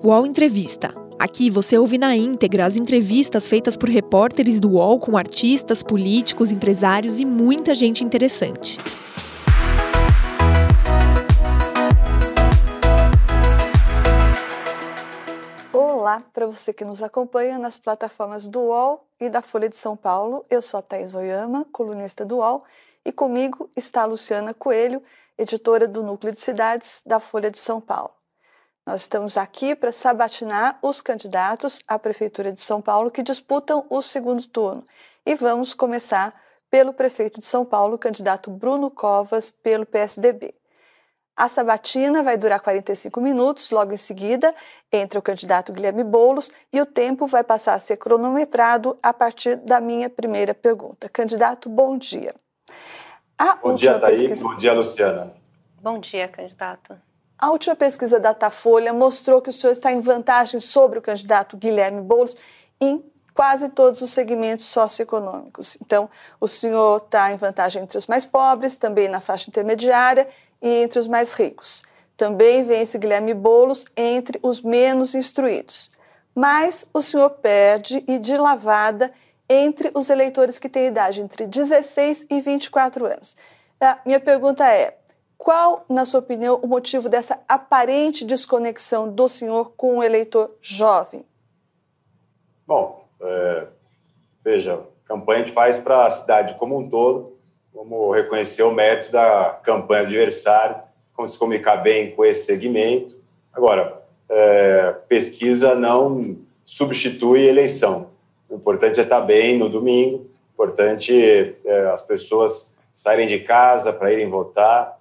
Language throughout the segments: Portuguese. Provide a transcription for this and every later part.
UOL Entrevista. Aqui você ouve na íntegra as entrevistas feitas por repórteres do UOL com artistas, políticos, empresários e muita gente interessante. Olá para você que nos acompanha nas plataformas do UOL e da Folha de São Paulo. Eu sou a Thais Oyama, colunista do UOL, e comigo está a Luciana Coelho, editora do Núcleo de Cidades da Folha de São Paulo. Nós estamos aqui para sabatinar os candidatos à Prefeitura de São Paulo que disputam o segundo turno. E vamos começar pelo prefeito de São Paulo, o candidato Bruno Covas, pelo PSDB. A sabatina vai durar 45 minutos, logo em seguida entra o candidato Guilherme Boulos e o tempo vai passar a ser cronometrado a partir da minha primeira pergunta. Candidato, bom dia. A bom dia, Thaís. Pesquisa... Bom dia, Luciana. Bom dia, candidato. A última pesquisa da Datafolha mostrou que o senhor está em vantagem sobre o candidato Guilherme Boulos em quase todos os segmentos socioeconômicos. Então, o senhor está em vantagem entre os mais pobres, também na faixa intermediária e entre os mais ricos. Também vence Guilherme Boulos entre os menos instruídos. Mas o senhor perde e de lavada entre os eleitores que têm idade entre 16 e 24 anos. A minha pergunta é: qual, na sua opinião, o motivo dessa aparente desconexão do senhor com o eleitor jovem? Bom, é, veja, campanha a gente faz para a cidade como um todo. Vamos reconhecer o mérito da campanha do adversário, como se comunicar bem com esse segmento. Agora, é, pesquisa não substitui eleição. O importante é estar bem no domingo, o importante é as pessoas saírem de casa para irem votar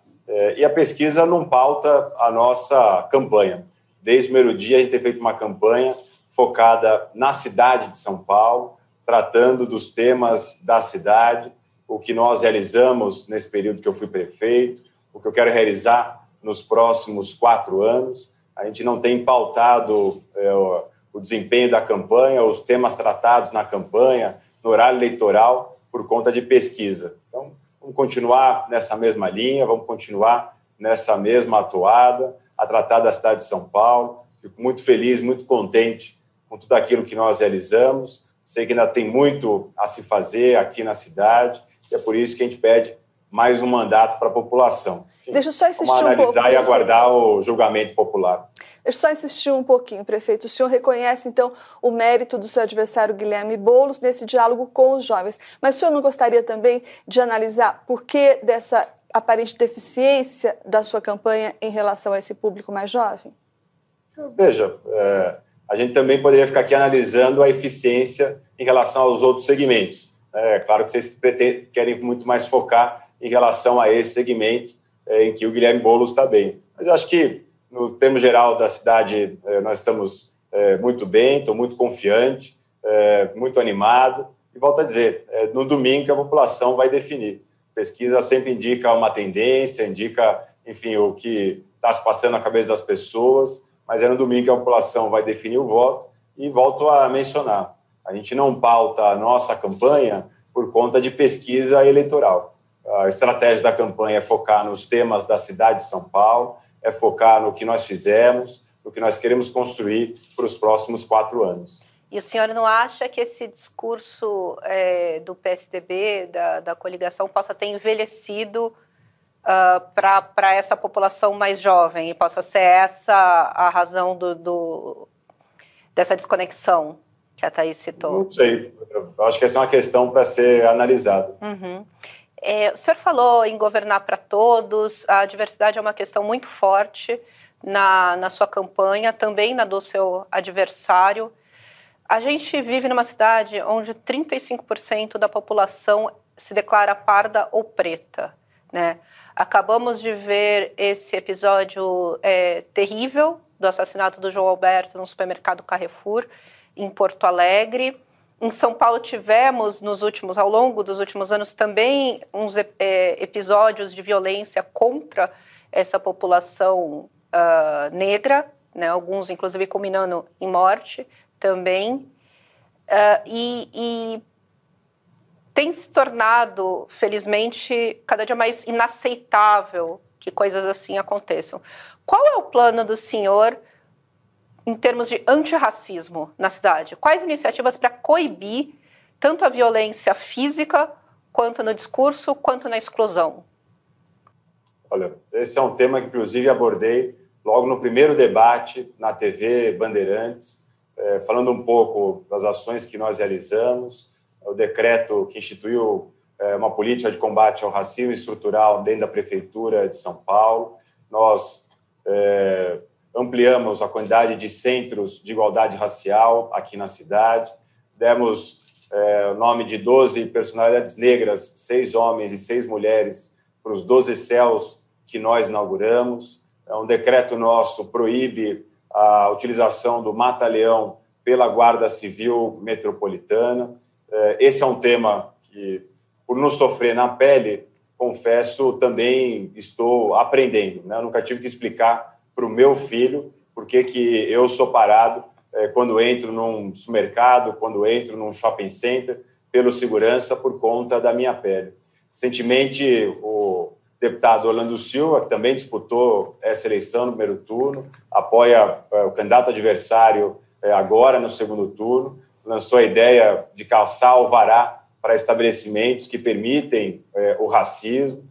e a pesquisa não pauta a nossa campanha. Desde o primeiro dia, a gente tem feito uma campanha focada na cidade de São Paulo, tratando dos temas da cidade, o que nós realizamos nesse período que eu fui prefeito, o que eu quero realizar nos próximos quatro anos. A gente não tem pautado é, o desempenho da campanha, os temas tratados na campanha, no horário eleitoral, por conta de pesquisa. Então, Vamos continuar nessa mesma linha, vamos continuar nessa mesma atuada, a tratar da cidade de São Paulo. Fico muito feliz, muito contente com tudo aquilo que nós realizamos. Sei que ainda tem muito a se fazer aqui na cidade, e é por isso que a gente pede mais um mandato para a população. Enfim, Deixa eu só insistir um pouco. Analisar e aguardar o julgamento popular. Deixa eu só insistir um pouquinho, prefeito. O senhor reconhece, então, o mérito do seu adversário Guilherme Boulos nesse diálogo com os jovens. Mas o senhor não gostaria também de analisar por que dessa aparente deficiência da sua campanha em relação a esse público mais jovem? Veja, é, a gente também poderia ficar aqui analisando a eficiência em relação aos outros segmentos. É claro que vocês querem muito mais focar em relação a esse segmento é, em que o Guilherme Boulos está bem. Mas eu acho que, no termo geral da cidade, é, nós estamos é, muito bem, estou muito confiante, muito animado. E volto a dizer, no domingo que a população vai definir. pesquisa sempre indica uma tendência, indica, enfim, o que está se passando na cabeça das pessoas, mas é no domingo que a população vai definir o voto. E volto a mencionar, a gente não pauta a nossa campanha por conta de pesquisa eleitoral a estratégia da campanha é focar nos temas da cidade de São Paulo, é focar no que nós fizemos, no que nós queremos construir para os próximos quatro anos. E o senhor não acha que esse discurso é, do PSDB, da, da, coligação, possa ter envelhecido uh, para essa população mais jovem e possa ser essa a razão do, do, dessa desconexão que a Thaís citou? Não sei. Eu acho que essa é uma questão para ser analisada. Uhum. É, o senhor falou em governar para todos, a diversidade é uma questão muito forte na, na sua campanha, também na do seu adversário. A gente vive numa cidade onde 35% da população se declara parda ou preta, né? Acabamos de ver esse episódio é, terrível do assassinato do João Alberto no supermercado Carrefour, em Porto Alegre. Em São Paulo tivemos nos últimos, ao longo dos últimos anos, também uns é, episódios de violência contra essa população uh, negra, né, alguns inclusive culminando em morte também, uh, e, e tem se tornado, felizmente, cada dia mais inaceitável que coisas assim aconteçam. Qual é o plano do senhor em termos de antirracismo na cidade? Quais iniciativas para coibir tanto a violência física, quanto no discurso, quanto na exclusão? Olha, esse é um tema que, inclusive, abordei logo no primeiro debate na TV Bandeirantes, é, falando um pouco das ações que nós realizamos, o decreto que instituiu é, uma política de combate ao racismo estrutural dentro da Prefeitura de São Paulo. Nós é, ampliamos a quantidade de centros de igualdade racial aqui na cidade, demos é, o nome de 12 personalidades negras, seis homens e seis mulheres, para os 12 céus que nós inauguramos. É um decreto nosso proíbe a utilização do mata-leão pela Guarda Civil Metropolitana. É, esse é um tema que, por não sofrer na pele, confesso, também estou aprendendo. Né? Eu nunca tive que explicar para o meu filho por que, que eu sou parado é, quando entro num supermercado, quando entro num shopping center, pelo segurança, por conta da minha pele. Recentemente, o deputado Orlando Silva, que também disputou essa eleição no primeiro turno, apoia é, o candidato adversário é, agora no segundo turno, lançou a ideia de calçar alvará para estabelecimentos que permitem é, o racismo.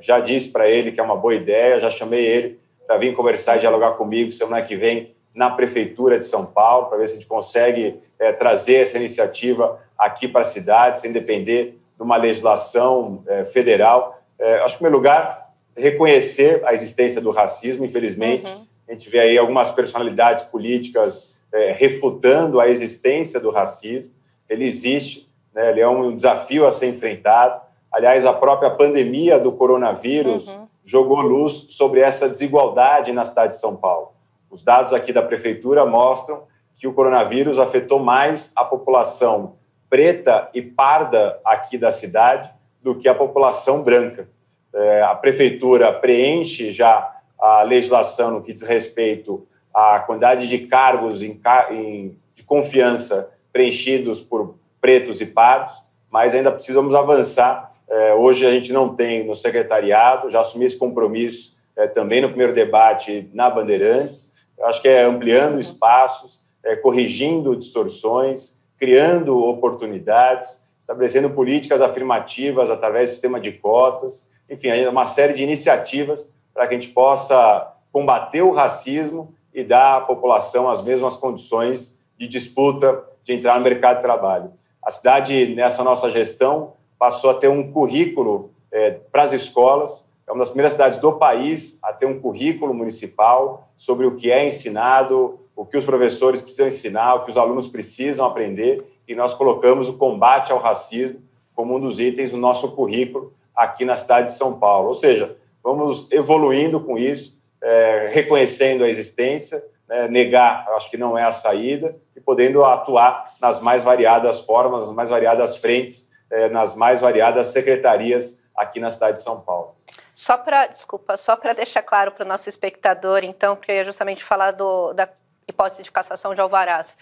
Já disse para ele que é uma boa ideia, já chamei ele para vir conversar e dialogar comigo semana que vem na Prefeitura de São Paulo, para ver se a gente consegue é, trazer essa iniciativa aqui para a cidade, sem depender de uma legislação é, federal. É, acho que, em primeiro lugar, reconhecer a existência do racismo, infelizmente. Uhum. A gente vê aí algumas personalidades políticas é, refutando a existência do racismo. Ele existe, né, ele é um desafio a ser enfrentado. Aliás, a própria pandemia do coronavírus uhum jogou luz sobre essa desigualdade na cidade de São Paulo. Os dados aqui da prefeitura mostram que o coronavírus afetou mais a população preta e parda aqui da cidade do que a população branca. É, a prefeitura preenche já a legislação no que diz respeito à quantidade de cargos em, em, de confiança preenchidos por pretos e pardos, mas ainda precisamos avançar é, hoje a gente não tem no secretariado, já assumi esse compromisso é, também no primeiro debate na Bandeirantes. Eu acho que é ampliando espaços, é, corrigindo distorções, criando oportunidades, estabelecendo políticas afirmativas através do sistema de cotas, enfim, uma série de iniciativas para que a gente possa combater o racismo e dar à população as mesmas condições de disputa de entrar no mercado de trabalho. A cidade, nessa nossa gestão, passou a ter um currículo é, para as escolas. É uma das primeiras cidades do país a ter um currículo municipal sobre o que é ensinado, o que os professores precisam ensinar, o que os alunos precisam aprender. E nós colocamos o combate ao racismo como um dos itens do nosso currículo aqui na cidade de São Paulo. Ou seja, vamos evoluindo com isso, é, reconhecendo a existência, né, negar, acho que não é a saída, e podendo atuar nas mais variadas formas, nas mais variadas frentes é, nas mais variadas secretarias aqui na cidade de São Paulo. Só para, desculpa, só para deixar claro para o nosso espectador, então, porque eu ia justamente falar do, da hipótese de cassação de alvarás.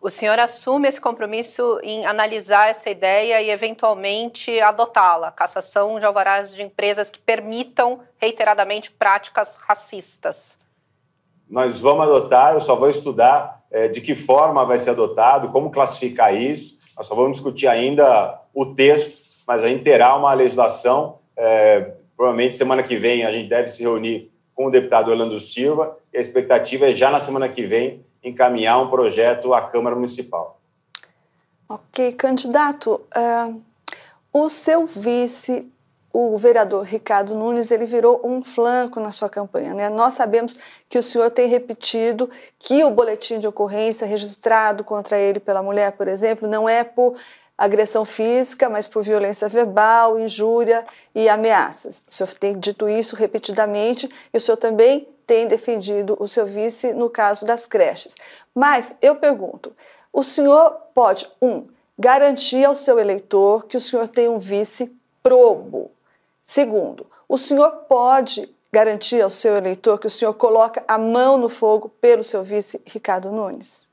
O senhor assume esse compromisso em analisar essa ideia e, eventualmente, adotá-la, cassação de alvarás de empresas que permitam reiteradamente práticas racistas? Nós vamos adotar, eu só vou estudar é, de que forma vai ser adotado, como classificar isso. Nós só vamos discutir ainda o texto, mas a gente terá uma legislação. É, provavelmente semana que vem a gente deve se reunir com o deputado Orlando Silva e a expectativa é já na semana que vem encaminhar um projeto à Câmara Municipal. Ok, candidato, uh, o seu vice o vereador Ricardo Nunes ele virou um flanco na sua campanha. Né? Nós sabemos que o senhor tem repetido que o boletim de ocorrência registrado contra ele pela mulher, por exemplo, não é por agressão física, mas por violência verbal, injúria e ameaças. O senhor tem dito isso repetidamente e o senhor também tem defendido o seu vice no caso das creches. Mas eu pergunto: o senhor pode, um, garantir ao seu eleitor que o senhor tem um vice probo, Segundo, o senhor pode garantir ao seu eleitor que o senhor coloca a mão no fogo pelo seu vice Ricardo Nunes?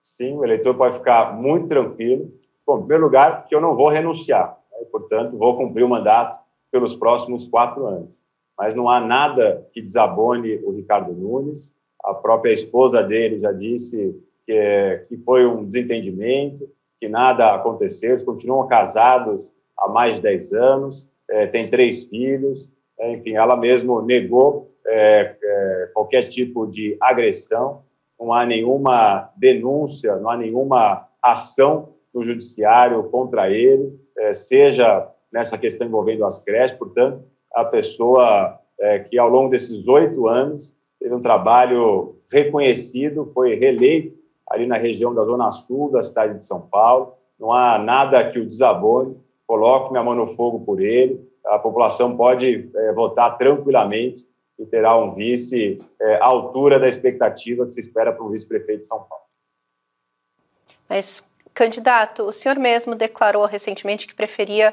Sim, o eleitor pode ficar muito tranquilo. Bom, em primeiro lugar, que eu não vou renunciar, né? portanto, vou cumprir o mandato pelos próximos quatro anos. Mas não há nada que desabone o Ricardo Nunes. A própria esposa dele já disse que, é, que foi um desentendimento, que nada aconteceu, eles continuam casados há mais de 10 anos, é, tem três filhos, é, enfim, ela mesmo negou é, é, qualquer tipo de agressão, não há nenhuma denúncia, não há nenhuma ação no judiciário contra ele, é, seja nessa questão envolvendo as creches, portanto, a pessoa é, que ao longo desses oito anos teve um trabalho reconhecido, foi reeleito ali na região da Zona Sul da cidade de São Paulo. Não há nada que o desabone. Coloco minha mão no fogo por ele. A população pode é, votar tranquilamente e terá um vice é, à altura da expectativa que se espera para um vice-prefeito de São Paulo. Mas, candidato, o senhor mesmo declarou recentemente que preferia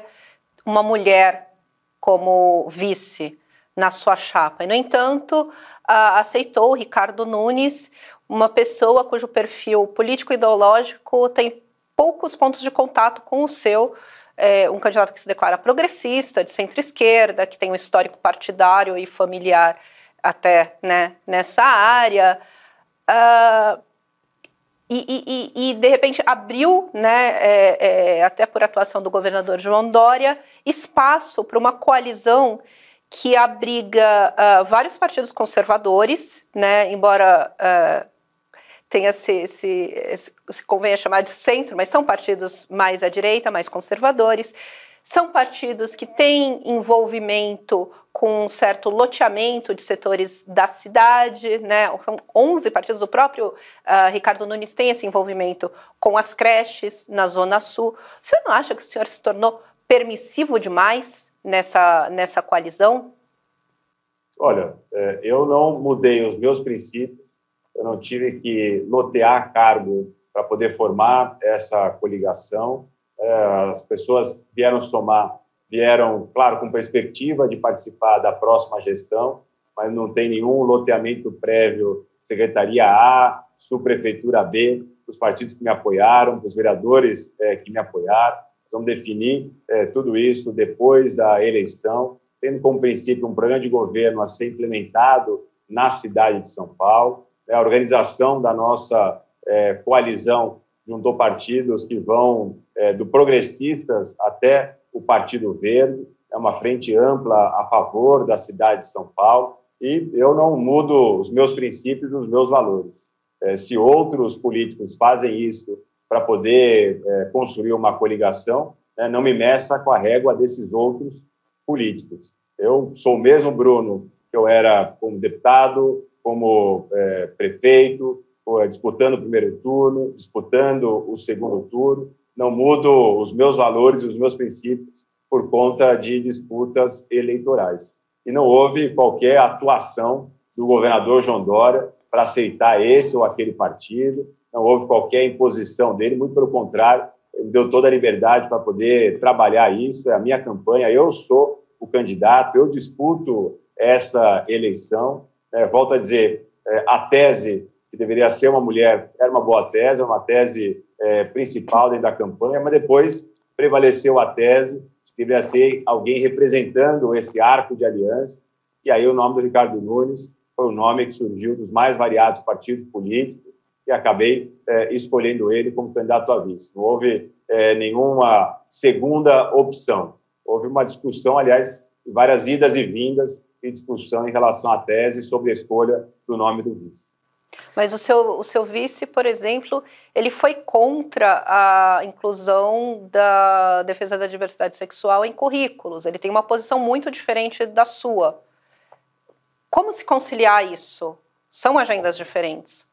uma mulher como vice na sua chapa. E, no entanto, aceitou o Ricardo Nunes, uma pessoa cujo perfil político-ideológico tem poucos pontos de contato com o seu, é, um candidato que se declara progressista, de centro-esquerda, que tem um histórico partidário e familiar até né, nessa área. Uh, e, e, e, de repente abriu, né, é, é, até por atuação do governador João Dória, espaço para uma coalizão que abriga uh, vários partidos conservadores, né, embora uh, tenha se, se, convenha chamar de centro, mas são partidos mais à direita, mais conservadores, são partidos que têm envolvimento com um certo loteamento de setores da cidade, né? São 11 partidos, o próprio uh, Ricardo Nunes tem esse envolvimento com as creches na Zona Sul. O senhor não acha que o senhor se tornou permissivo demais nessa, nessa coalizão? Olha, é, eu não mudei os meus princípios, eu não tive que lotear cargo para poder formar essa coligação. É, as pessoas vieram somar, vieram, claro, com perspectiva de participar da próxima gestão, mas não tem nenhum loteamento prévio, Secretaria A, Subprefeitura B, os partidos que me apoiaram, os vereadores é, que me apoiaram. Vamos definir é, tudo isso depois da eleição, tendo como princípio um programa de governo a ser implementado na cidade de São Paulo. É, a organização da nossa é, coalizão juntou partidos que vão é, do progressistas até o Partido Verde, é uma frente ampla a favor da cidade de São Paulo, e eu não mudo os meus princípios, os meus valores. É, se outros políticos fazem isso para poder é, construir uma coligação, né, não me meça com a régua desses outros políticos. Eu sou o mesmo Bruno que eu era como deputado, como é, prefeito, disputando o primeiro turno, disputando o segundo turno. Não mudo os meus valores os meus princípios por conta de disputas eleitorais. E não houve qualquer atuação do governador João Dória para aceitar esse ou aquele partido, não houve qualquer imposição dele, muito pelo contrário, ele deu toda a liberdade para poder trabalhar isso, é a minha campanha, eu sou o candidato, eu disputo essa eleição. É, volto a dizer, é, a tese que deveria ser uma mulher era uma boa tese, uma tese é, principal dentro da campanha, mas depois prevaleceu a tese que deveria ser alguém representando esse arco de aliança, e aí o nome do Ricardo Nunes foi o nome que surgiu dos mais variados partidos políticos, e acabei é, escolhendo ele como candidato a vice. Não houve é, nenhuma segunda opção. Houve uma discussão, aliás, várias idas e vindas e discussão em relação à tese sobre a escolha do nome do vice. Mas o seu, o seu vice, por exemplo, ele foi contra a inclusão da defesa da diversidade sexual em currículos. Ele tem uma posição muito diferente da sua. Como se conciliar isso? São agendas diferentes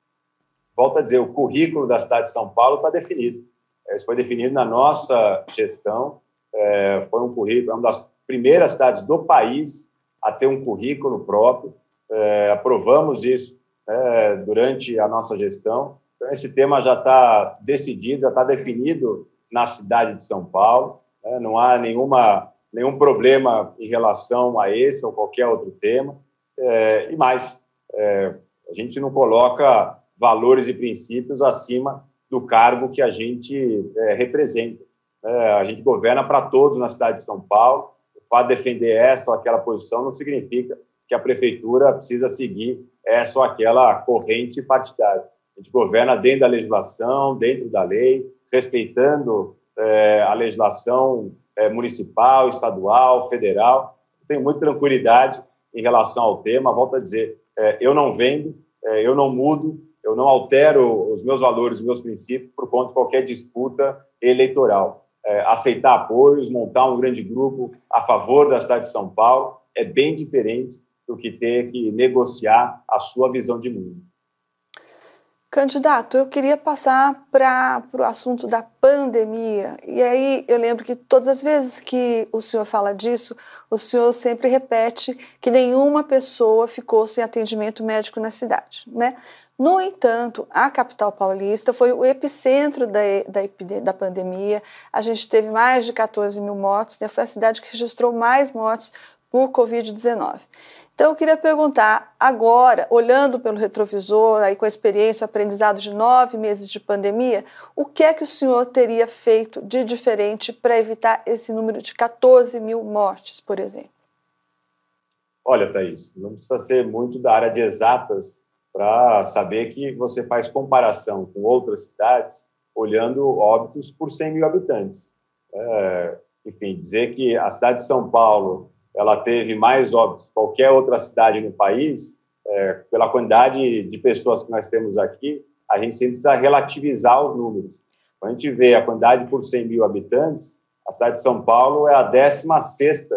volto a dizer, o currículo da cidade de São Paulo está definido. Isso foi definido na nossa gestão. É, foi um currículo, é uma das primeiras cidades do país a ter um currículo próprio. É, aprovamos isso é, durante a nossa gestão. Então, esse tema já está decidido, já está definido na cidade de São Paulo. Né? Não há nenhuma, nenhum problema em relação a esse ou qualquer outro tema. É, e mais, é, a gente não coloca valores e princípios acima do cargo que a gente é, representa. É, a gente governa para todos na cidade de São Paulo. De defender esta ou aquela posição não significa que a prefeitura precisa seguir essa ou aquela corrente partidária. A gente governa dentro da legislação, dentro da lei, respeitando é, a legislação é, municipal, estadual, federal. Tenho muita tranquilidade em relação ao tema. Volto a dizer, é, eu não vendo, é, eu não mudo, eu não altero os meus valores, os meus princípios por conta de qualquer disputa eleitoral. É, aceitar apoios, montar um grande grupo a favor da cidade de São Paulo é bem diferente do que ter que negociar a sua visão de mundo. Candidato, eu queria passar para o assunto da pandemia. E aí eu lembro que todas as vezes que o senhor fala disso, o senhor sempre repete que nenhuma pessoa ficou sem atendimento médico na cidade, né? No entanto, a capital paulista foi o epicentro da, da, da pandemia. A gente teve mais de 14 mil mortes, né? foi a cidade que registrou mais mortes por Covid-19. Então, eu queria perguntar agora, olhando pelo retrovisor, aí com a experiência, aprendizado de nove meses de pandemia, o que é que o senhor teria feito de diferente para evitar esse número de 14 mil mortes, por exemplo? Olha, Thaís, não precisa ser muito da área de exatas para saber que você faz comparação com outras cidades olhando óbitos por 100 mil habitantes. É, enfim, dizer que a cidade de São Paulo ela teve mais óbitos que qualquer outra cidade no país, é, pela quantidade de pessoas que nós temos aqui, a gente sempre precisa relativizar os números. Quando a gente vê a quantidade por 100 mil habitantes, a cidade de São Paulo é a 16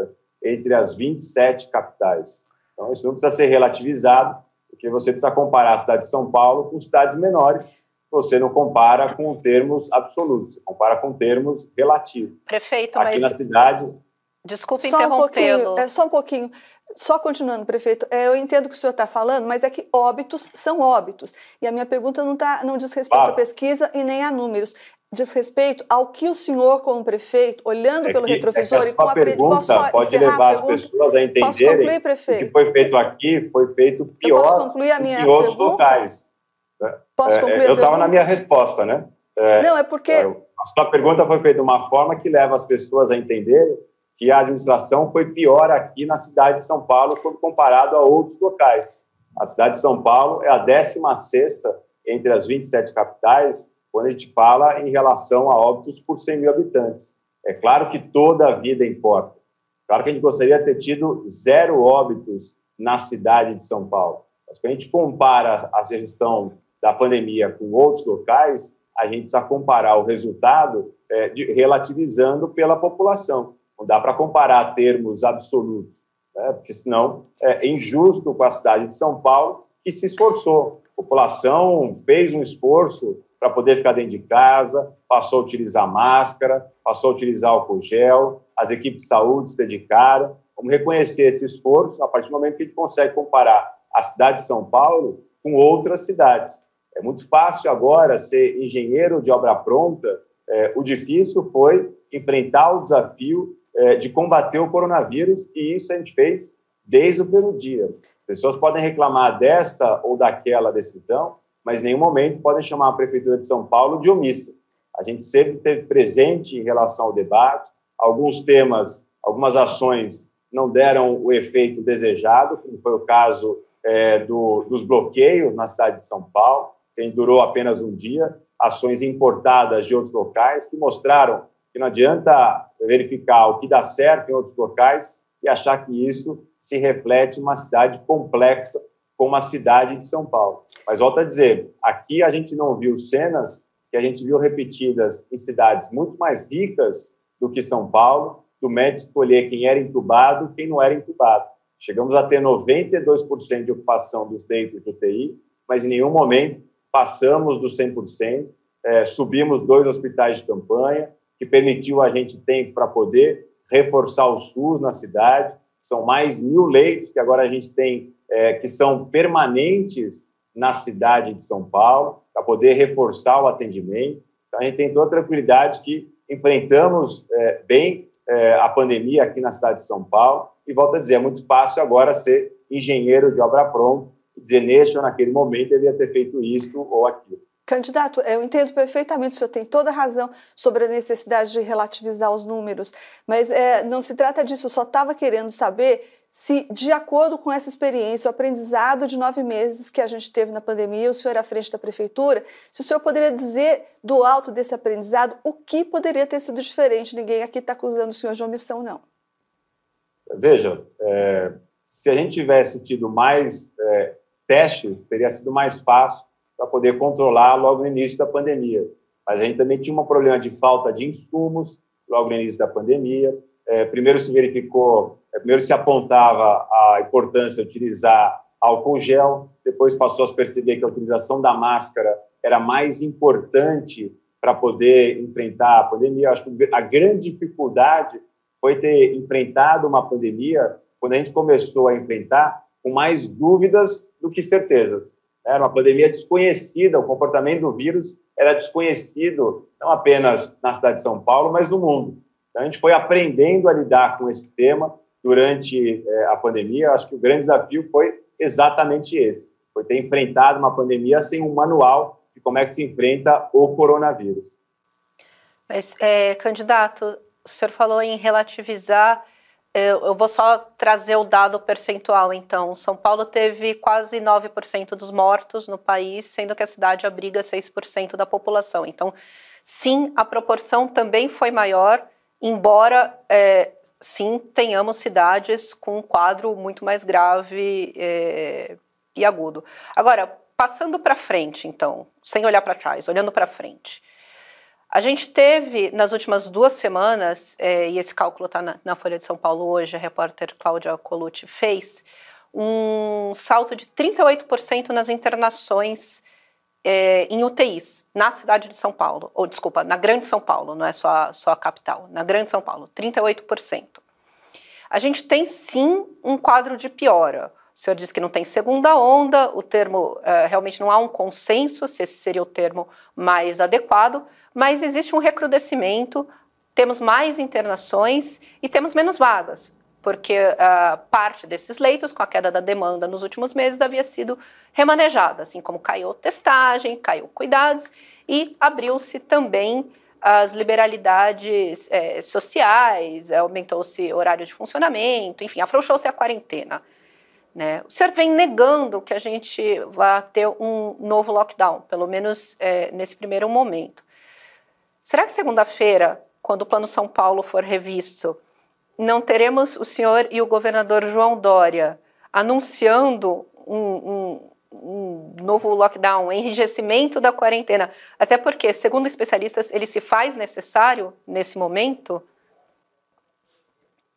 entre as 27 capitais. Então, isso não precisa ser relativizado, porque você precisa comparar a cidade de São Paulo com cidades menores, você não compara com termos absolutos, você compara com termos relativos. Prefeito, Aqui mas... na cidade, Desculpe interrompê-lo. Um é, só um pouquinho. Só continuando, prefeito, é, eu entendo o que o senhor está falando, mas é que óbitos são óbitos. E a minha pergunta não, tá, não diz respeito à pesquisa e nem a números. Diz respeito ao que o senhor, como prefeito, olhando é pelo que, retrovisor é e com a pergunta pode levar as pessoas a entenderem concluir, que o que foi feito aqui foi feito pior posso concluir a minha em outros pergunta? locais. Posso é, concluir eu estava na minha resposta, né? É, não, é porque... a sua pergunta foi feita de uma forma que leva as pessoas a entenderem que a administração foi pior aqui na cidade de São Paulo quando comparado a outros locais. A cidade de São Paulo é a 16 entre as 27 capitais quando a gente fala em relação a óbitos por 100 mil habitantes. É claro que toda a vida importa. Claro que a gente gostaria de ter tido zero óbitos na cidade de São Paulo. Mas quando a gente compara a gestão da pandemia com outros locais, a gente precisa comparar o resultado é, de, relativizando pela população. Não dá para comparar termos absolutos, né? porque senão é injusto com a cidade de São Paulo, que se esforçou. A população fez um esforço para poder ficar dentro de casa, passou a utilizar máscara, passou a utilizar álcool gel, as equipes de saúde se dedicaram. Vamos reconhecer esse esforço a partir do momento que a gente consegue comparar a cidade de São Paulo com outras cidades. É muito fácil agora ser engenheiro de obra pronta, é, o difícil foi enfrentar o desafio é, de combater o coronavírus, e isso a gente fez desde o primeiro dia. As pessoas podem reclamar desta ou daquela decisão, mas em nenhum momento podem chamar a Prefeitura de São Paulo de omissa. A gente sempre esteve presente em relação ao debate, alguns temas, algumas ações não deram o efeito desejado, como foi o caso é, do, dos bloqueios na cidade de São Paulo, que durou apenas um dia, ações importadas de outros locais que mostraram que não adianta verificar o que dá certo em outros locais e achar que isso se reflete em uma cidade complexa como a cidade de São Paulo. Mas volto a dizer, aqui a gente não viu cenas que a gente viu repetidas em cidades muito mais ricas do que São Paulo, do médico escolher quem era entubado, quem não era entubado. Chegamos a ter 92% de ocupação dos leitos de UTI, mas em nenhum momento passamos dos 100%, é, subimos dois hospitais de campanha, que permitiu a gente tempo para poder reforçar o SUS na cidade. São mais mil leitos que agora a gente tem, é, que são permanentes na cidade de São Paulo, para poder reforçar o atendimento. Então, a gente tem toda tranquilidade que enfrentamos é, bem é, a pandemia aqui na cidade de São Paulo. E volto a dizer, é muito fácil agora ser engenheiro de obra pronta dizer, neste ou naquele momento, ele ia ter feito isso ou aquilo. Candidato, eu entendo perfeitamente, o senhor tem toda a razão sobre a necessidade de relativizar os números, mas é, não se trata disso, eu só estava querendo saber se, de acordo com essa experiência, o aprendizado de nove meses que a gente teve na pandemia, o senhor à frente da prefeitura, se o senhor poderia dizer do alto desse aprendizado o que poderia ter sido diferente. Ninguém aqui está acusando o senhor de omissão, não. Veja, é, se a gente tivesse tido mais é, testes, teria sido mais fácil para poder controlar logo no início da pandemia. Mas a gente também tinha um problema de falta de insumos logo no início da pandemia. É, primeiro se verificou, é, primeiro se apontava a importância de utilizar álcool gel, depois passou a perceber que a utilização da máscara era mais importante para poder enfrentar a pandemia. acho que a grande dificuldade foi ter enfrentado uma pandemia quando a gente começou a enfrentar com mais dúvidas do que certezas. Era uma pandemia desconhecida, o comportamento do vírus era desconhecido, não apenas na cidade de São Paulo, mas no mundo. Então, a gente foi aprendendo a lidar com esse tema durante é, a pandemia. Acho que o grande desafio foi exatamente esse: foi ter enfrentado uma pandemia sem um manual de como é que se enfrenta o coronavírus. Mas, é, candidato, o senhor falou em relativizar eu, eu vou só trazer o dado percentual, então. São Paulo teve quase 9% dos mortos no país, sendo que a cidade abriga 6% da população. Então, sim, a proporção também foi maior, embora é, sim tenhamos cidades com um quadro muito mais grave é, e agudo. Agora, passando para frente, então, sem olhar para trás, olhando para frente. A gente teve nas últimas duas semanas, é, e esse cálculo está na, na, Folha de São Paulo hoje, a repórter Cláudia Colucci fez, um salto de 38% nas internações é, em UTIs na cidade de São Paulo, ou desculpa, na Grande São Paulo, não é só só a capital, na Grande São Paulo, 38%. A gente tem sim um quadro de piora. O senhor disse que não tem segunda onda, o termo é, realmente não há um consenso se esse seria o termo mais adequado, mas existe um recrudescimento, temos mais internações e temos menos vagas, porque uh, parte desses leitos, com a queda da demanda nos últimos meses, havia sido remanejada, assim como caiu testagem, caiu cuidados e abriu-se também as liberalidades é, sociais, aumentou-se horário de funcionamento, enfim, afrouxou-se a quarentena. Né? O senhor vem negando que a gente vá ter um novo lockdown, pelo menos é, nesse primeiro momento. Será que segunda-feira, quando o Plano São Paulo for revisto, não teremos o senhor e o governador João Dória anunciando um, um, um novo lockdown, um enrijecimento da quarentena? Até porque, segundo especialistas, ele se faz necessário nesse momento?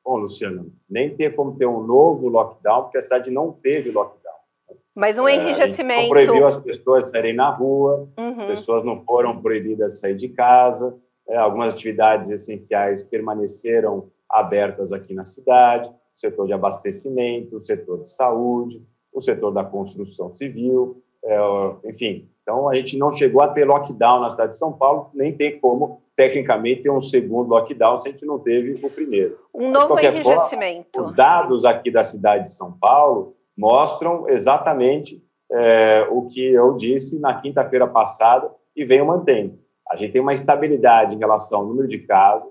Bom, Luciano, nem tem como ter um novo lockdown, porque a cidade não teve lockdown. Mas um é, enrijecimento. proibiu as pessoas saírem na rua, uhum. as pessoas não foram proibidas de sair de casa, é, algumas atividades essenciais permaneceram abertas aqui na cidade, o setor de abastecimento, o setor de saúde, o setor da construção civil, é, enfim. Então, a gente não chegou a ter lockdown na cidade de São Paulo, nem tem como, tecnicamente, ter um segundo lockdown se a gente não teve o primeiro. Um novo enrijecimento. Forma, os dados aqui da cidade de São Paulo mostram exatamente é, o que eu disse na quinta-feira passada e venho mantendo. A gente tem uma estabilidade em relação ao número de casos,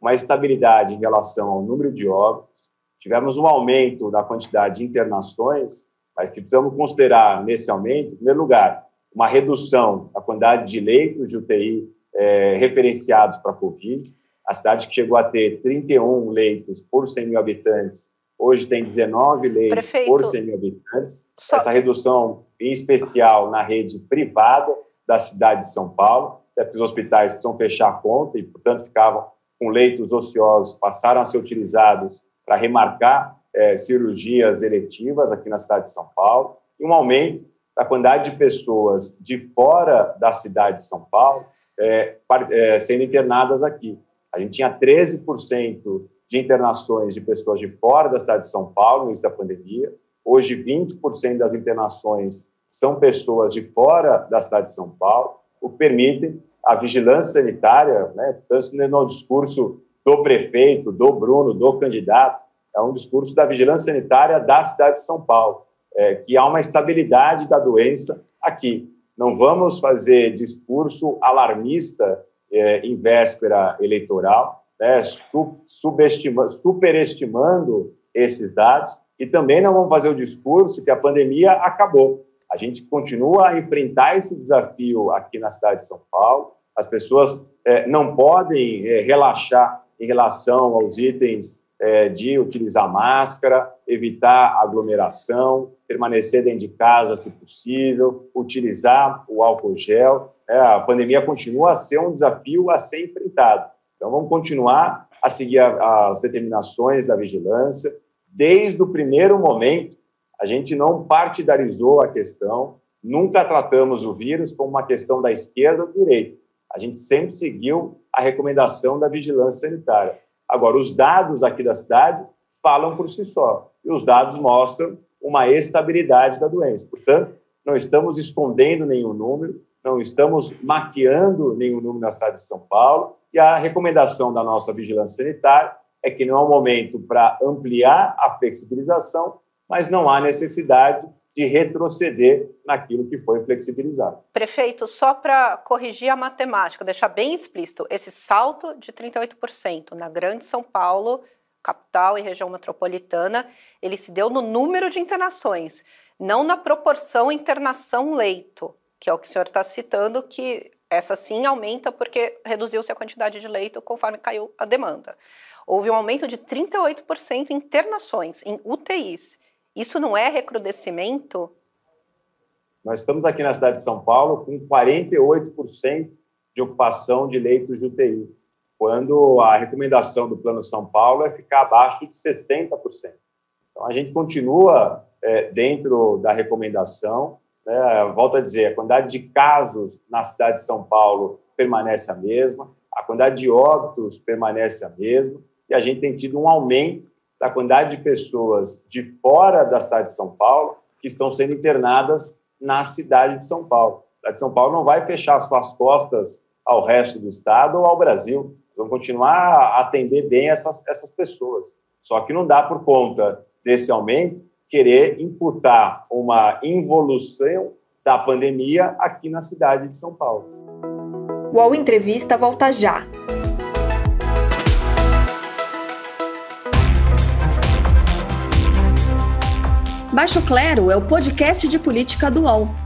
uma estabilidade em relação ao número de óbitos, tivemos um aumento da quantidade de internações, mas precisamos considerar nesse aumento, em primeiro lugar, uma redução da quantidade de leitos de UTI é, referenciados para a Covid. A cidade que chegou a ter 31 leitos por 100 mil habitantes Hoje tem 19 leitos Prefeito, por 100 mil habitantes. Só... Essa redução, em especial na rede privada da cidade de São Paulo, é que os hospitais precisam fechar a conta e, portanto, ficavam com leitos ociosos, passaram a ser utilizados para remarcar é, cirurgias eletivas aqui na cidade de São Paulo, e um aumento da quantidade de pessoas de fora da cidade de São Paulo é, é, sendo internadas aqui. A gente tinha 13% de internações de pessoas de fora da cidade de São Paulo no início da pandemia. Hoje, 20% das internações são pessoas de fora da cidade de São Paulo, o que permite a vigilância sanitária, né, tanto no discurso do prefeito, do Bruno, do candidato, é um discurso da vigilância sanitária da cidade de São Paulo, é, que há uma estabilidade da doença aqui. não vamos fazer discurso alarmista é, em véspera eleitoral, né, superestimando esses dados, e também não vamos fazer o discurso que a pandemia acabou. A gente continua a enfrentar esse desafio aqui na cidade de São Paulo. As pessoas é, não podem é, relaxar em relação aos itens é, de utilizar máscara, evitar aglomeração, permanecer dentro de casa se possível, utilizar o álcool gel. É, a pandemia continua a ser um desafio a ser enfrentado. Então, vamos continuar a seguir a, as determinações da vigilância. Desde o primeiro momento, a gente não partidarizou a questão, nunca tratamos o vírus como uma questão da esquerda ou do direito. A gente sempre seguiu a recomendação da vigilância sanitária. Agora, os dados aqui da cidade falam por si só, e os dados mostram uma estabilidade da doença. Portanto, não estamos escondendo nenhum número, não estamos maquiando nenhum número na cidade de São Paulo, e a recomendação da nossa vigilância sanitária é que não é o momento para ampliar a flexibilização, mas não há necessidade de retroceder naquilo que foi flexibilizado. Prefeito, só para corrigir a matemática, deixar bem explícito, esse salto de 38% na Grande São Paulo, capital e região metropolitana, ele se deu no número de internações, não na proporção internação-leito, que é o que o senhor está citando, que essa sim aumenta porque reduziu-se a quantidade de leito conforme caiu a demanda. Houve um aumento de 38% em internações, em UTIs. Isso não é recrudescimento? Nós estamos aqui na cidade de São Paulo com 48% de ocupação de leitos de UTI, quando a recomendação do Plano São Paulo é ficar abaixo de 60%. Então, a gente continua é, dentro da recomendação. Né? Volto a dizer, a quantidade de casos na cidade de São Paulo permanece a mesma, a quantidade de óbitos permanece a mesma, e a gente tem tido um aumento da quantidade de pessoas de fora da cidade de São Paulo que estão sendo internadas na cidade de São Paulo. A cidade de São Paulo não vai fechar suas costas ao resto do estado ou ao Brasil. Vão continuar a atender bem essas, essas pessoas. Só que não dá por conta desse aumento querer imputar uma involução da pandemia aqui na cidade de São Paulo. O UOL Entrevista volta já. Baixo Clero é o podcast de política do UOL.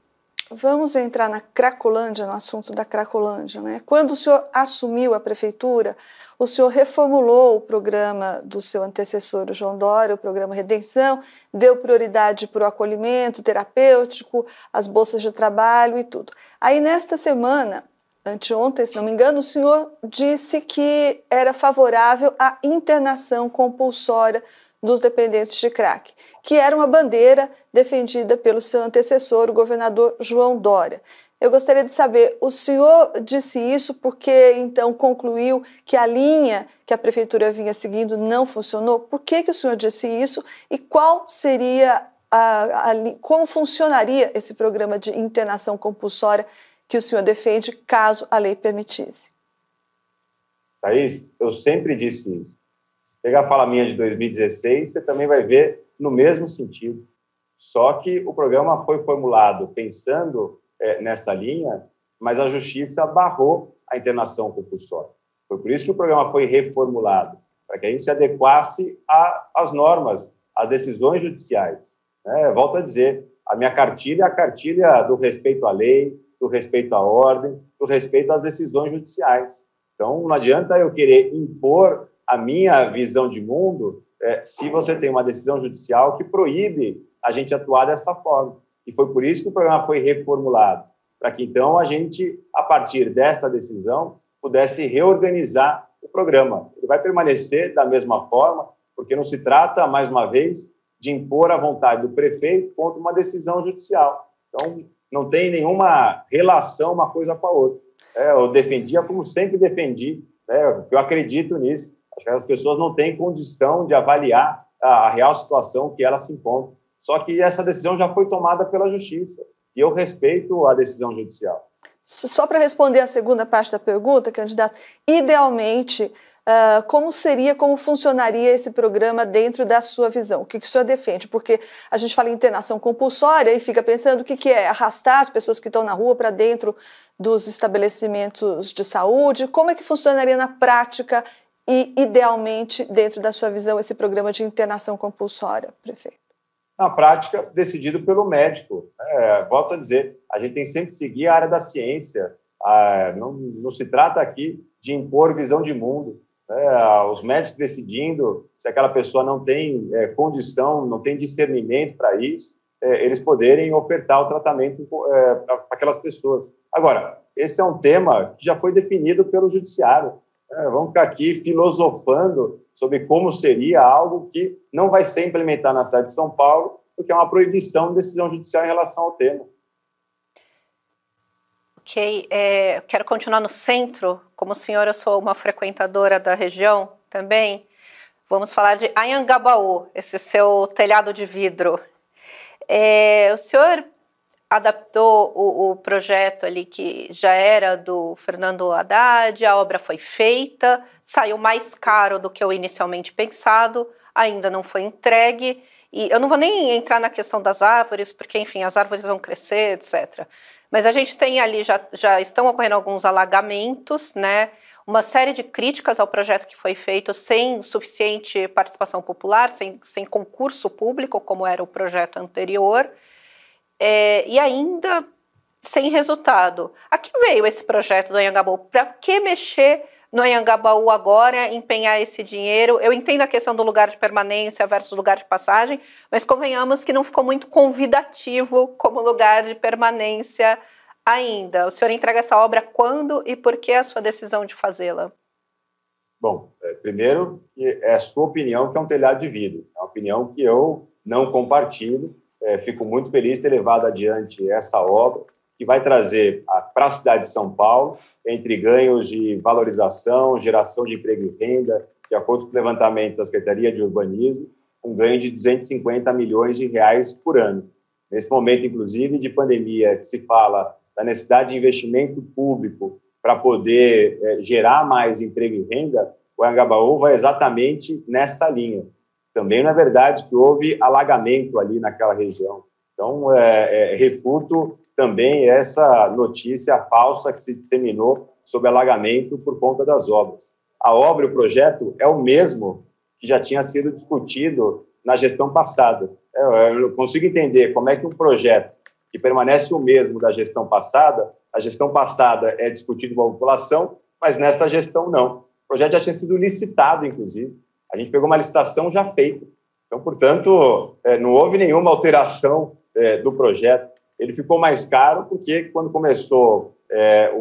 Vamos entrar na Cracolândia, no assunto da Cracolândia. Né? Quando o senhor assumiu a prefeitura, o senhor reformulou o programa do seu antecessor, o João Dória, o programa Redenção, deu prioridade para o acolhimento terapêutico, as bolsas de trabalho e tudo. Aí, nesta semana, anteontem, se não me engano, o senhor disse que era favorável à internação compulsória dos dependentes de crack, que era uma bandeira defendida pelo seu antecessor, o governador João Dória. Eu gostaria de saber, o senhor disse isso porque então concluiu que a linha que a prefeitura vinha seguindo não funcionou? Por que, que o senhor disse isso e qual seria a, a, como funcionaria esse programa de internação compulsória que o senhor defende caso a lei permitisse? Thaís, eu sempre disse isso pegar a fala minha de 2016, você também vai ver no mesmo sentido. Só que o programa foi formulado pensando é, nessa linha, mas a justiça barrou a internação compulsória. Foi por isso que o programa foi reformulado, para que a gente se adequasse às normas, às decisões judiciais. Né? Volto a dizer, a minha cartilha é a cartilha do respeito à lei, do respeito à ordem, do respeito às decisões judiciais. Então, não adianta eu querer impor a minha visão de mundo é, se você tem uma decisão judicial que proíbe a gente atuar desta forma. E foi por isso que o programa foi reformulado, para que então a gente, a partir desta decisão, pudesse reorganizar o programa. Ele vai permanecer da mesma forma, porque não se trata, mais uma vez, de impor a vontade do prefeito contra uma decisão judicial. Então, não tem nenhuma relação uma coisa com a outra. É, eu defendia como sempre defendi, né, eu acredito nisso. As pessoas não têm condição de avaliar a, a real situação que elas se encontram. Só que essa decisão já foi tomada pela justiça e eu respeito a decisão judicial. Só para responder a segunda parte da pergunta, candidato, idealmente Uh, como seria, como funcionaria esse programa dentro da sua visão? O que, que o senhor defende? Porque a gente fala em internação compulsória e fica pensando o que, que é arrastar as pessoas que estão na rua para dentro dos estabelecimentos de saúde. Como é que funcionaria na prática e, idealmente, dentro da sua visão, esse programa de internação compulsória, prefeito? Na prática, decidido pelo médico. É, volto a dizer, a gente tem sempre que seguir a área da ciência. Não, não se trata aqui de impor visão de mundo é, os médicos decidindo se aquela pessoa não tem é, condição, não tem discernimento para isso, é, eles poderem ofertar o tratamento é, para aquelas pessoas. Agora, esse é um tema que já foi definido pelo judiciário. É, vamos ficar aqui filosofando sobre como seria algo que não vai ser implementado na cidade de São Paulo, porque é uma proibição de decisão judicial em relação ao tema. Ok, é, quero continuar no centro. Como senhora, sou uma frequentadora da região também. Vamos falar de Anhangabaú, esse seu telhado de vidro. É, o senhor adaptou o, o, projeto ali que já era do Fernando Haddad, a obra foi feita, saiu mais caro do que o inicialmente pensado, ainda não foi entregue. E eu não vou nem entrar na questão das árvores, porque, enfim, as árvores vão crescer, etc. Mas a gente tem ali, já, já estão ocorrendo alguns alagamentos, né? Uma série de críticas ao projeto que foi feito sem suficiente participação popular, sem, sem concurso público, como era o projeto anterior, é, e ainda sem resultado. A que veio esse projeto do Anhangabaú? Para que mexer no Anhangabaú agora, empenhar esse dinheiro? Eu entendo a questão do lugar de permanência versus lugar de passagem, mas convenhamos que não ficou muito convidativo como lugar de permanência ainda. O senhor entrega essa obra quando e por que a sua decisão de fazê-la? Bom, é, primeiro, é a sua opinião que é um telhado de vidro. É uma opinião que eu não compartilho. É, fico muito feliz de ter levado adiante essa obra que vai trazer para a cidade de São Paulo, entre ganhos de valorização, geração de emprego e renda, de acordo com o levantamento da Secretaria de Urbanismo, um ganho de 250 milhões de reais por ano. Nesse momento, inclusive, de pandemia, que se fala da necessidade de investimento público para poder é, gerar mais emprego e renda, o Angabaú vai exatamente nesta linha. Também não é verdade que houve alagamento ali naquela região. Então, é, é, refuto também essa notícia falsa que se disseminou sobre alagamento por conta das obras. A obra o projeto é o mesmo que já tinha sido discutido na gestão passada. Eu consigo entender como é que um projeto que permanece o mesmo da gestão passada, a gestão passada é discutido com a população, mas nessa gestão não. O projeto já tinha sido licitado, inclusive. A gente pegou uma licitação já feita. Então, portanto, é, não houve nenhuma alteração é, do projeto ele ficou mais caro porque quando começou é,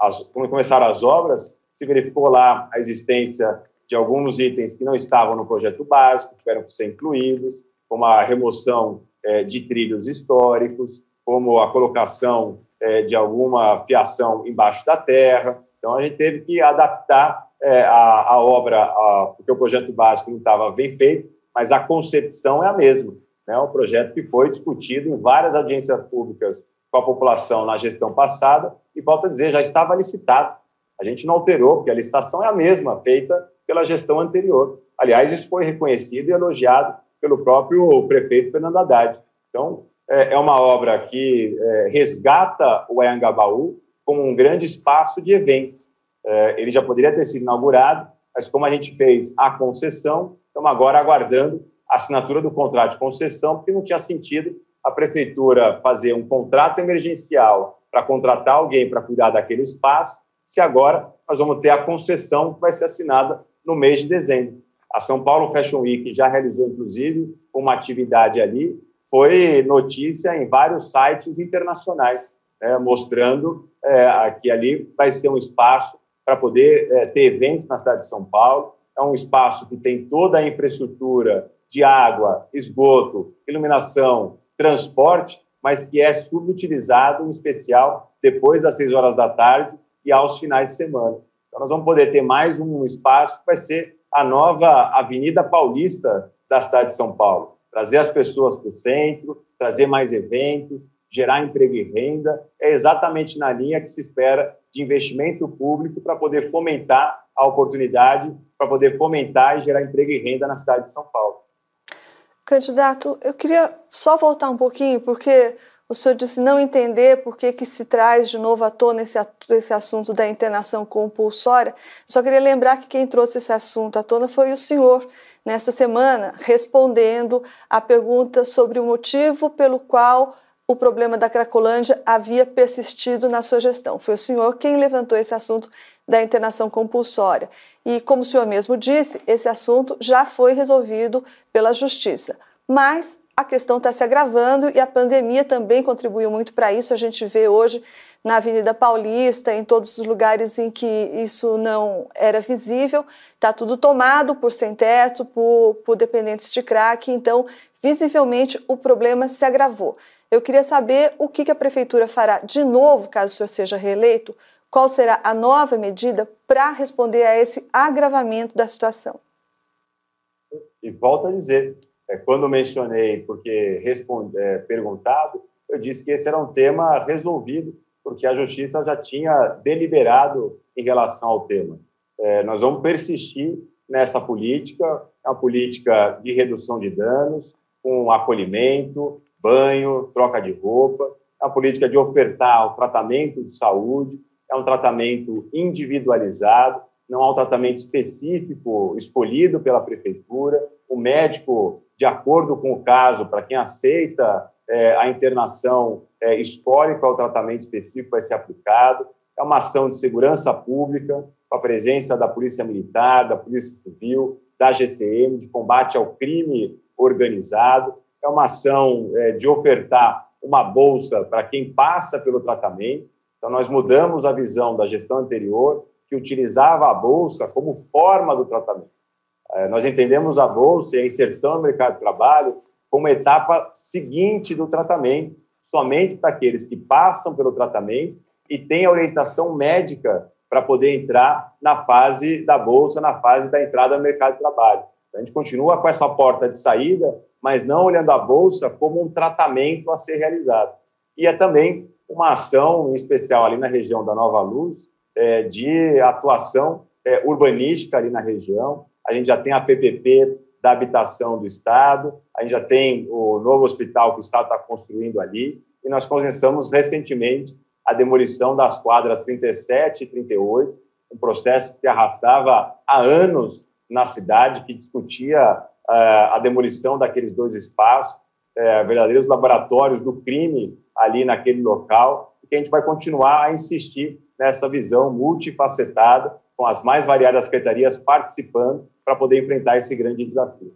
as, quando começaram as obras, se verificou lá a existência de alguns itens que não estavam no projeto básico, tiveram que ser incluídos, como a remoção de trilhos históricos, como a colocação de alguma fiação embaixo da terra. Então, a gente teve que adaptar é, a, a, obra, a, porque o projeto básico não estava bem feito, mas a concepção é a mesma né, um projeto que foi discutido em várias audiências públicas com a população na gestão passada e, volto a dizer, já estava licitado. A gente não alterou, porque a licitação é a mesma, feita pela gestão anterior. Aliás, isso foi reconhecido e elogiado pelo próprio prefeito Fernando Haddad. Então, é, é uma obra que é, resgata o Anhangabaú como um grande espaço de eventos. É, ele já poderia ter sido inaugurado, mas como a gente fez a concessão, estamos agora aguardando assinatura do contrato de concessão, porque não tinha sentido a prefeitura fazer um contrato emergencial para contratar alguém para cuidar daquele espaço, se agora nós vamos ter a concessão que vai ser assinada no mês de dezembro. A São Paulo Fashion Week já realizou, inclusive, uma atividade ali, foi notícia em vários sites internacionais, né, mostrando é, que ali vai ser um espaço para poder é, ter eventos na cidade de São Paulo. É um espaço que tem toda a infraestrutura de água, esgoto, iluminação, transporte mas que é subutilizado, em especial depois das seis horas da tarde e aos finais de semana. Então, nós vamos poder ter mais um espaço que vai ser a nova Avenida Paulista da cidade de São Paulo. Trazer as pessoas para o centro, trazer mais eventos, gerar emprego e renda, é exatamente na linha que se espera de investimento público para poder fomentar a oportunidade, para poder fomentar e gerar emprego e renda na cidade de São Paulo. Candidato, eu queria só voltar um pouquinho, porque o senhor disse não entender por que, que se traz de novo à tona esse, esse assunto da internação compulsória. Só queria lembrar que quem trouxe esse assunto à tona foi o senhor, nesta semana, respondendo a pergunta sobre o motivo pelo qual o problema da Cracolândia havia persistido na sua gestão. Foi o senhor quem levantou esse assunto da internação compulsória. E, como o senhor mesmo disse, esse assunto já foi resolvido pela Justiça. Mas a questão está se agravando e a pandemia também contribuiu muito para isso. A gente vê hoje na Avenida Paulista, em todos os lugares em que isso não era visível, está tudo tomado por sem-teto, por, por dependentes de crack, então, visivelmente, o problema se agravou. Eu queria saber o que a Prefeitura fará de novo, caso o senhor seja reeleito, qual será a nova medida para responder a esse agravamento da situação. E volto a dizer, é, quando mencionei, porque responde, é, perguntado, eu disse que esse era um tema resolvido, porque a Justiça já tinha deliberado em relação ao tema. É, nós vamos persistir nessa política, é uma política de redução de danos, com acolhimento, banho, troca de roupa, é uma política de ofertar o tratamento de saúde, é um tratamento individualizado, não há um tratamento específico escolhido pela prefeitura, o médico de acordo com o caso, para quem aceita é, a internação, é, escolhe qual tratamento específico vai ser aplicado. É uma ação de segurança pública, com a presença da Polícia Militar, da Polícia Civil, da GCM, de combate ao crime organizado. É uma ação é, de ofertar uma bolsa para quem passa pelo tratamento. Então, nós mudamos a visão da gestão anterior, que utilizava a bolsa como forma do tratamento. É, nós entendemos a bolsa e a inserção no mercado de trabalho como etapa seguinte do tratamento, somente para aqueles que passam pelo tratamento e têm a orientação médica para poder entrar na fase da bolsa, na fase da entrada no mercado de trabalho. A gente continua com essa porta de saída, mas não olhando a bolsa como um tratamento a ser realizado. E é também uma ação, em especial ali na região da Nova Luz, é, de atuação é, urbanística ali na região, a gente já tem a PPP da habitação do Estado, a gente já tem o novo hospital que o Estado está construindo ali, e nós começamos recentemente a demolição das quadras 37 e 38, um processo que arrastava há anos na cidade, que discutia uh, a demolição daqueles dois espaços, uh, verdadeiros laboratórios do crime ali naquele local, e que a gente vai continuar a insistir nessa visão multifacetada com as mais variadas secretarias participando para poder enfrentar esse grande desafio.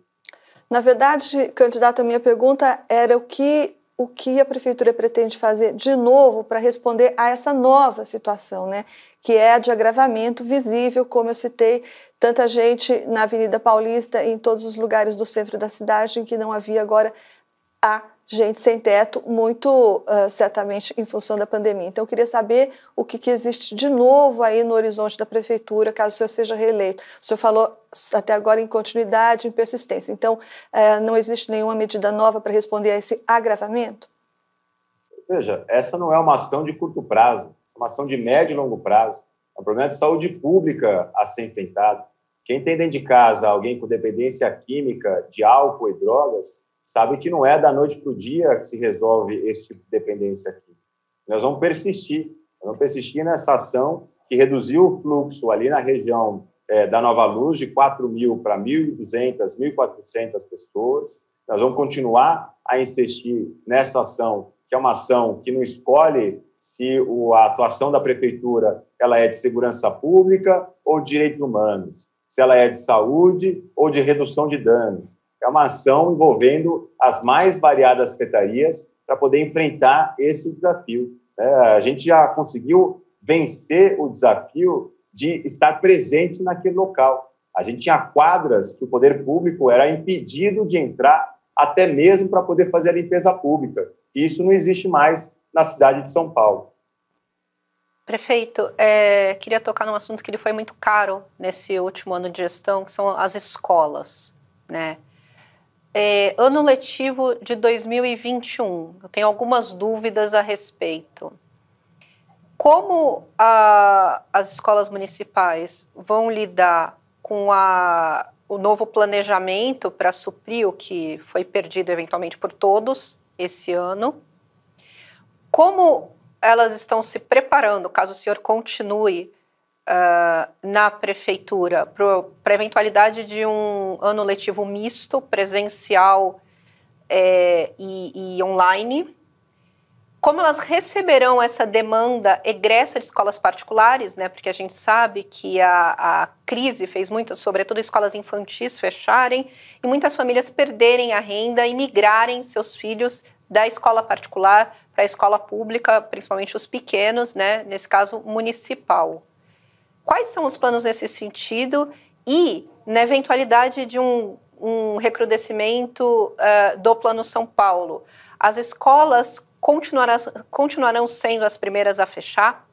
Na verdade, candidato, a minha pergunta era o que o que a prefeitura pretende fazer de novo para responder a essa nova situação, né? Que é a de agravamento visível, como eu citei, tanta gente na Avenida Paulista, em todos os lugares do centro da cidade, em que não havia agora a gente sem teto, muito uh, certamente em função da pandemia. Então, eu queria saber o que, que, existe de novo aí no horizonte da prefeitura, caso o senhor seja reeleito. O senhor falou até agora em continuidade, em persistência. Então, uh, não existe nenhuma medida nova para responder a esse agravamento? Veja, essa não é uma ação de curto prazo, é uma ação de médio e longo prazo. É um problema de saúde pública a ser enfrentado. Quem tem dentro de casa alguém com dependência química de álcool e drogas, sabe que não é da noite para o dia que se resolve esse tipo de dependência aqui. Nós vamos persistir, nós vamos persistir nessa ação que reduziu o fluxo ali na região é, da Nova Luz de 4 mil para 1.200, 1.400 pessoas. Nós vamos continuar a insistir nessa ação, que é uma ação que não escolhe se a atuação da prefeitura ela é de segurança pública ou de direitos humanos, se ela é de saúde ou de redução de danos é uma ação envolvendo as mais variadas secretarias para poder enfrentar esse desafio. É, a gente já conseguiu vencer o desafio de estar presente naquele local. A gente tinha quadras que o poder público era impedido de entrar, até mesmo para poder fazer a limpeza pública. Isso não existe mais na cidade de São Paulo. Prefeito, é, queria tocar num assunto que ele foi muito caro nesse último ano de gestão, que são as escolas, né? É, ano letivo de 2021, eu tenho algumas dúvidas a respeito. Como a, as escolas municipais vão lidar com a, o novo planejamento para suprir o que foi perdido eventualmente por todos esse ano? Como elas estão se preparando, caso o senhor continue uh, na prefeitura, para a eventualidade de um ano letivo misto, presencial é, e, e online? como elas receberão essa demanda egressa de escolas particulares, né? Porque a gente sabe que a, a crise fez muito, sobretudo escolas infantis fecharem e muitas famílias perderem a renda e migrarem seus filhos da escola particular para a escola pública, principalmente os pequenos, né? Nesse caso municipal. Quais são os planos nesse sentido e na eventualidade de um, um recrudescimento uh, do Plano São Paulo? As escolas continuará, continuarão sendo as primeiras a fechar?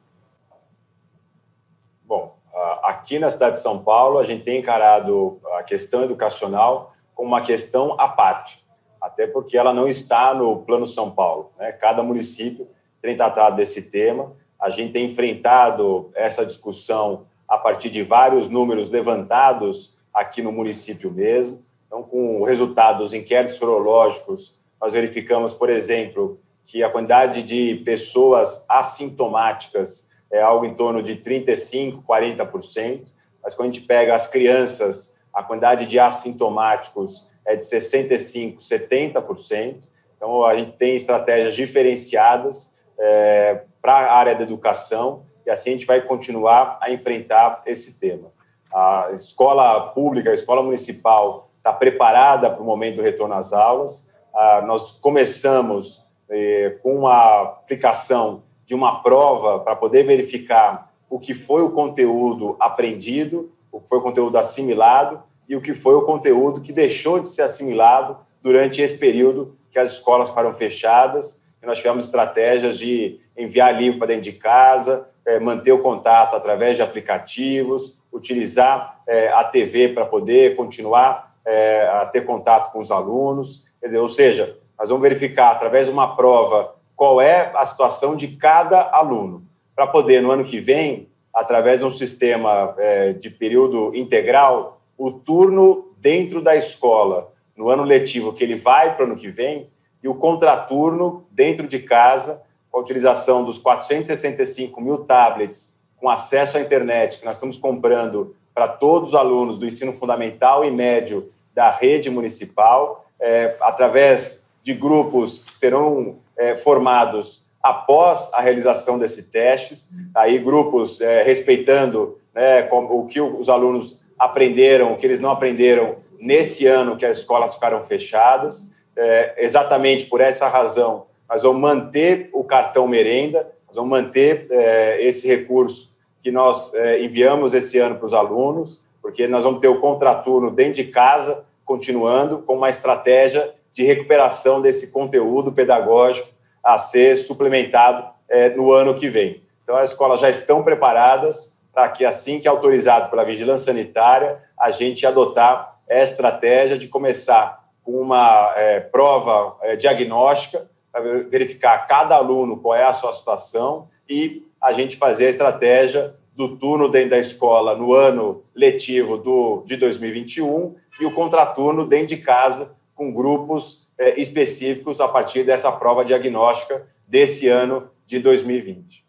Bom, aqui na cidade de São Paulo, a gente tem encarado a questão educacional como uma questão à parte, até porque ela não está no Plano São Paulo. Né? Cada município tem tratado desse tema. A gente tem enfrentado essa discussão a partir de vários números levantados aqui no município mesmo. Então, com resultados dos inquéritos sorológicos, nós verificamos, por exemplo, que a quantidade de pessoas assintomáticas é algo em torno de 35%, 40%, mas quando a gente pega as crianças, a quantidade de assintomáticos é de 65%, 70%. Então, a gente tem estratégias diferenciadas é, para a área da educação e assim a gente vai continuar a enfrentar esse tema. A escola pública, a escola municipal está preparada para o momento do retorno às aulas. Ah, nós começamos é, com a aplicação de uma prova para poder verificar o que foi o conteúdo aprendido, o que foi o conteúdo assimilado e o que foi o conteúdo que deixou de ser assimilado durante esse período que as escolas foram fechadas. Nós tivemos estratégias de enviar livro para dentro de casa, é, manter o contato através de aplicativos, utilizar é, a TV para poder continuar é, a ter contato com os alunos. Quer dizer, ou seja, nós vamos verificar através de uma prova qual é a situação de cada aluno, para poder, no ano que vem, através de um sistema de período integral, o turno dentro da escola, no ano letivo que ele vai para o ano que vem, e o contraturno dentro de casa, com a utilização dos 465 mil tablets com acesso à internet que nós estamos comprando para todos os alunos do ensino fundamental e médio da rede municipal, é, através de grupos que serão é, formados após a realização desses testes, aí grupos é, respeitando né, o que os alunos aprenderam, o que eles não aprenderam nesse ano que as escolas ficaram fechadas. É, exatamente por essa razão, nós vamos manter o cartão merenda, nós vamos manter é, esse recurso que nós é, enviamos esse ano para os alunos, porque nós vamos ter o contraturno dentro de casa, continuando com uma estratégia de recuperação desse conteúdo pedagógico a ser suplementado é, no ano que vem. Então, as escolas já estão preparadas para que, assim que autorizado pela vigilância sanitária, a gente adotar essa estratégia de começar com uma é, prova é, diagnóstica para verificar cada aluno qual é a sua situação e a gente fazer a estratégia do turno dentro da escola no ano letivo do, de 2021 e o contraturno dentro de casa com grupos é, específicos a partir dessa prova diagnóstica desse ano de 2020.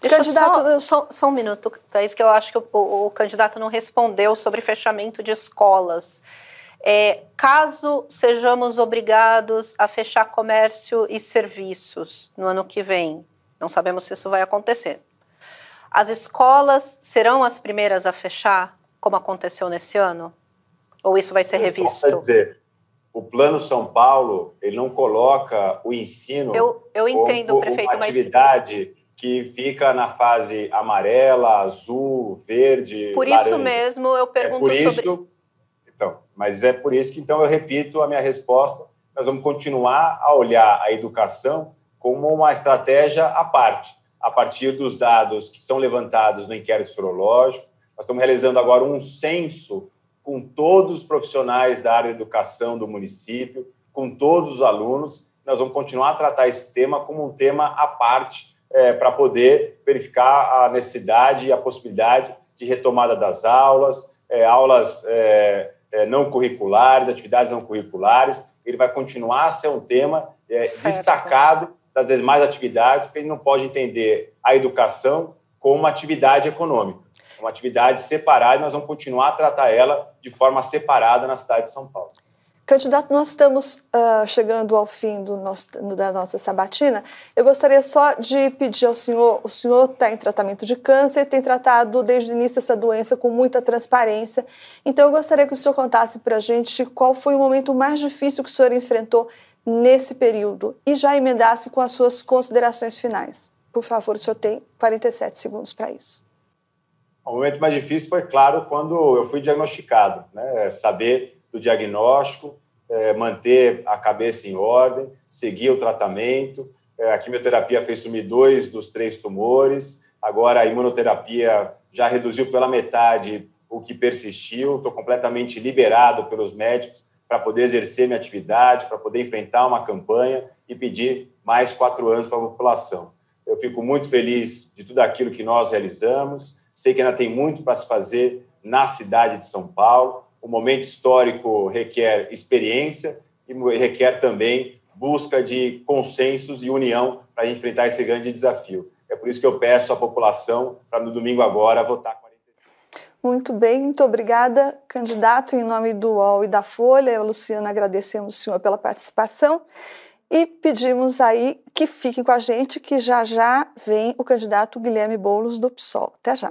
Deixa candidato... só, só, só um minuto, Thaís, que eu acho que o, o candidato não respondeu sobre fechamento de escolas. É, caso sejamos obrigados a fechar comércio e serviços no ano que vem, não sabemos se isso vai acontecer. As escolas serão as primeiras a fechar, como aconteceu nesse ano? Ou isso vai ser revisto? Quer dizer, o Plano São Paulo ele não coloca o ensino eu, eu entendo, como prefeito, uma atividade mas... que fica na fase amarela, azul, verde, Por laranja. isso mesmo eu pergunto é por isso, sobre... Então, mas é por isso que então eu repito a minha resposta. nós vamos continuar a olhar a educação como uma estratégia à parte, a partir dos dados que são levantados no inquérito sorológico. Nós estamos realizando agora um censo com todos os profissionais da área de educação do município, com todos os alunos. Nós vamos continuar a tratar esse tema como um tema à parte, é, para poder verificar a necessidade e a possibilidade de retomada das aulas, é, aulas é, não curriculares, atividades não curriculares. Ele vai continuar a ser um tema é, destacado das demais atividades, porque ele não pode entender a educação como uma atividade econômica, uma atividade separada, e nós vamos continuar a tratar ela de forma separada na cidade de São Paulo. Candidato, nós estamos uh, chegando ao fim do nosso, da nossa sabatina. Eu gostaria só de pedir ao senhor: o senhor está em tratamento de câncer, tem tratado desde o início essa doença com muita transparência. Então, eu gostaria que o senhor contasse para a gente qual foi o momento mais difícil que o senhor enfrentou nesse período e já emendasse com as suas considerações finais. Por favor, o senhor tem 47 segundos para isso. O momento mais difícil foi, claro, quando eu fui diagnosticado, né? Saber do diagnóstico, é, manter a cabeça em ordem, seguir o tratamento. É, a quimioterapia fez sumir dois dos três tumores, agora a imunoterapia já reduziu pela metade o que persistiu. Estou completamente liberado pelos médicos para poder exercer minha atividade, para poder enfrentar uma campanha e pedir mais quatro anos para a população. Eu fico muito feliz de tudo aquilo que nós realizamos. Sei que ainda tem muito para se fazer na cidade de São Paulo o momento histórico requer experiência e requer também busca de consensos e união para enfrentar esse grande desafio. É por isso que eu peço à população para no domingo agora votar 45. Muito bem, muito obrigada, candidato, em nome do UOL e da Folha. Eu, Luciana, agradecemos o senhor pela participação e pedimos aí que fiquem com a gente, que já já vem o candidato Guilherme Boulos do PSOL. Até já.